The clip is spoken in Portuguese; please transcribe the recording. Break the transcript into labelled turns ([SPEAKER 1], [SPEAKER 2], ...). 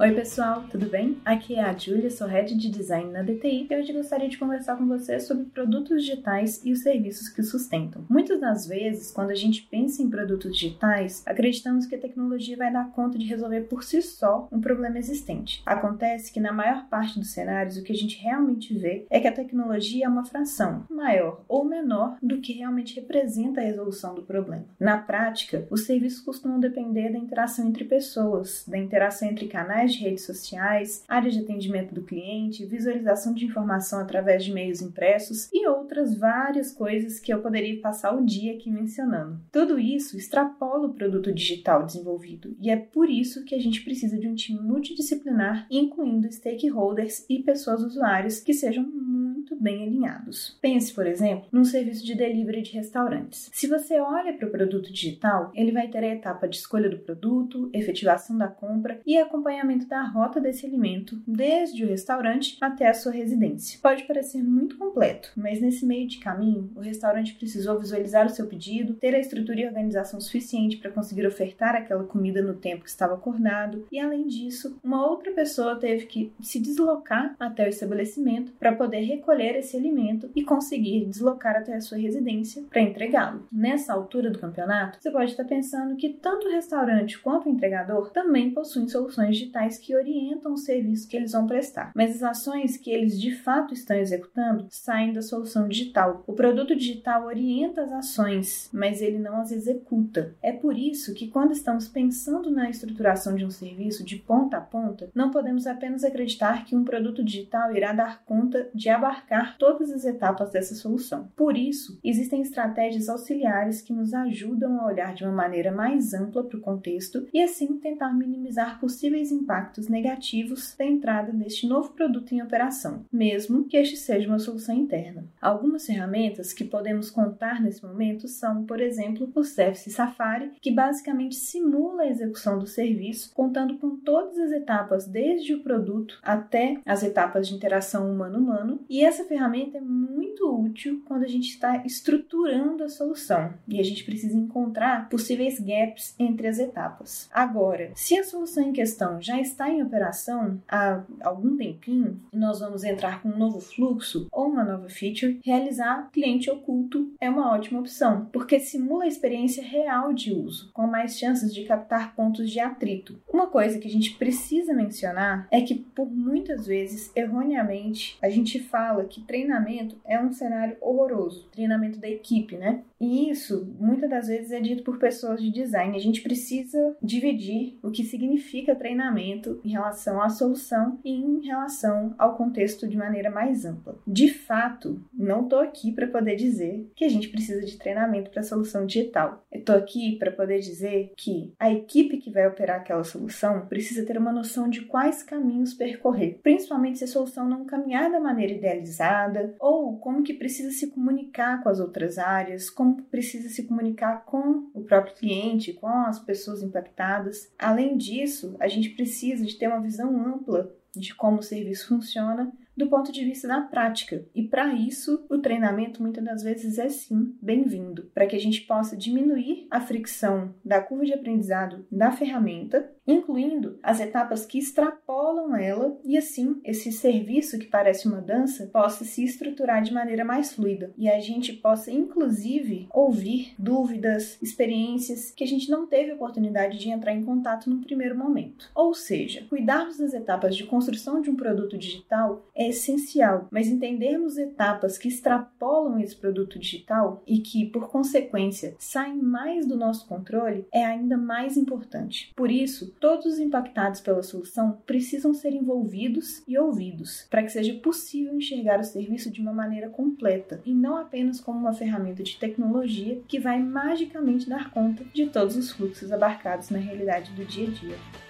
[SPEAKER 1] Oi pessoal, tudo bem? Aqui é a Julia, sou Head de Design na DTI e hoje gostaria de conversar com vocês sobre produtos digitais e os serviços que sustentam. Muitas das vezes, quando a gente pensa em produtos digitais, acreditamos que a tecnologia vai dar conta de resolver por si só um problema existente. Acontece que na maior parte dos cenários o que a gente realmente vê é que a tecnologia é uma fração maior ou menor do que realmente representa a resolução do problema. Na prática, os serviços costumam depender da interação entre pessoas, da interação entre canais de redes sociais, áreas de atendimento do cliente, visualização de informação através de meios impressos e outras várias coisas que eu poderia passar o dia aqui mencionando. Tudo isso extrapola o produto digital desenvolvido e é por isso que a gente precisa de um time multidisciplinar, incluindo stakeholders e pessoas usuárias que sejam muito bem alinhados. Pense, por exemplo, num serviço de delivery de restaurantes. Se você olha para o produto digital, ele vai ter a etapa de escolha do produto, efetivação da compra e acompanhamento da rota desse alimento, desde o restaurante até a sua residência. Pode parecer muito completo, mas nesse meio de caminho, o restaurante precisou visualizar o seu pedido, ter a estrutura e organização suficiente para conseguir ofertar aquela comida no tempo que estava acordado, e além disso, uma outra pessoa teve que se deslocar até o estabelecimento para poder recolher esse alimento e conseguir deslocar até a sua residência para entregá-lo. Nessa altura do campeonato, você pode estar pensando que tanto o restaurante quanto o entregador também possuem soluções digitais que orientam o serviço que eles vão prestar. Mas as ações que eles de fato estão executando saem da solução digital. O produto digital orienta as ações, mas ele não as executa. É por isso que quando estamos pensando na estruturação de um serviço de ponta a ponta, não podemos apenas acreditar que um produto digital irá dar conta de abarcar abarcar todas as etapas dessa solução. Por isso, existem estratégias auxiliares que nos ajudam a olhar de uma maneira mais ampla para o contexto e assim tentar minimizar possíveis impactos negativos da entrada deste novo produto em operação, mesmo que este seja uma solução interna. Algumas ferramentas que podemos contar nesse momento são, por exemplo, o Service Safari, que basicamente simula a execução do serviço, contando com todas as etapas desde o produto até as etapas de interação humano-humano, e essa ferramenta é muito útil quando a gente está estruturando a solução e a gente precisa encontrar possíveis gaps entre as etapas. Agora, se a solução em questão já está em operação há algum tempinho, nós vamos entrar com um novo fluxo ou uma nova feature, realizar cliente oculto é uma ótima opção, porque simula a experiência real de uso, com mais chances de captar pontos de atrito. Uma coisa que a gente precisa mencionar é que por muitas vezes, erroneamente, a gente fala que treinamento é um cenário horroroso, treinamento da equipe, né? E isso, muitas das vezes, é dito por pessoas de design. A gente precisa dividir o que significa treinamento em relação à solução e em relação ao contexto de maneira mais ampla. De fato, não estou aqui para poder dizer que a gente precisa de treinamento para a solução digital. Estou aqui para poder dizer que a equipe que vai operar aquela solução precisa ter uma noção de quais caminhos percorrer, principalmente se a solução não caminhar da maneira idealizada ou como que precisa se comunicar com as outras áreas, como precisa se comunicar com o próprio cliente, com as pessoas impactadas. Além disso, a gente precisa de ter uma visão ampla de como o serviço funciona do ponto de vista da prática. E para isso, o treinamento muitas das vezes é sim bem-vindo, para que a gente possa diminuir a fricção da curva de aprendizado da ferramenta, incluindo as etapas que extrapolam ela, e assim esse serviço que parece uma dança possa se estruturar de maneira mais fluida e a gente possa inclusive ouvir dúvidas, experiências que a gente não teve oportunidade de entrar em contato no primeiro momento. Ou seja, cuidarmos das etapas de construção de um produto digital é essencial, mas entendermos etapas que extrapolam esse produto digital e que, por consequência, saem mais do nosso controle é ainda mais importante. Por isso, todos os impactados pela solução precisam ser envolvidos e ouvidos para que seja possível enxergar o serviço de uma maneira completa e não apenas como uma ferramenta de tecnologia que vai magicamente dar conta de todos os fluxos abarcados na realidade do dia a dia.